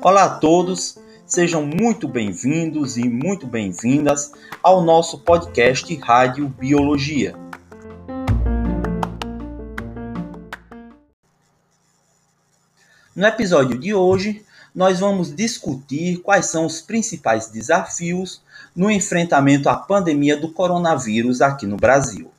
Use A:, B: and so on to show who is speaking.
A: Olá a todos, sejam muito bem-vindos e muito bem-vindas ao nosso podcast Rádio Biologia. No episódio de hoje, nós vamos discutir quais são os principais desafios no enfrentamento à pandemia do coronavírus aqui no Brasil.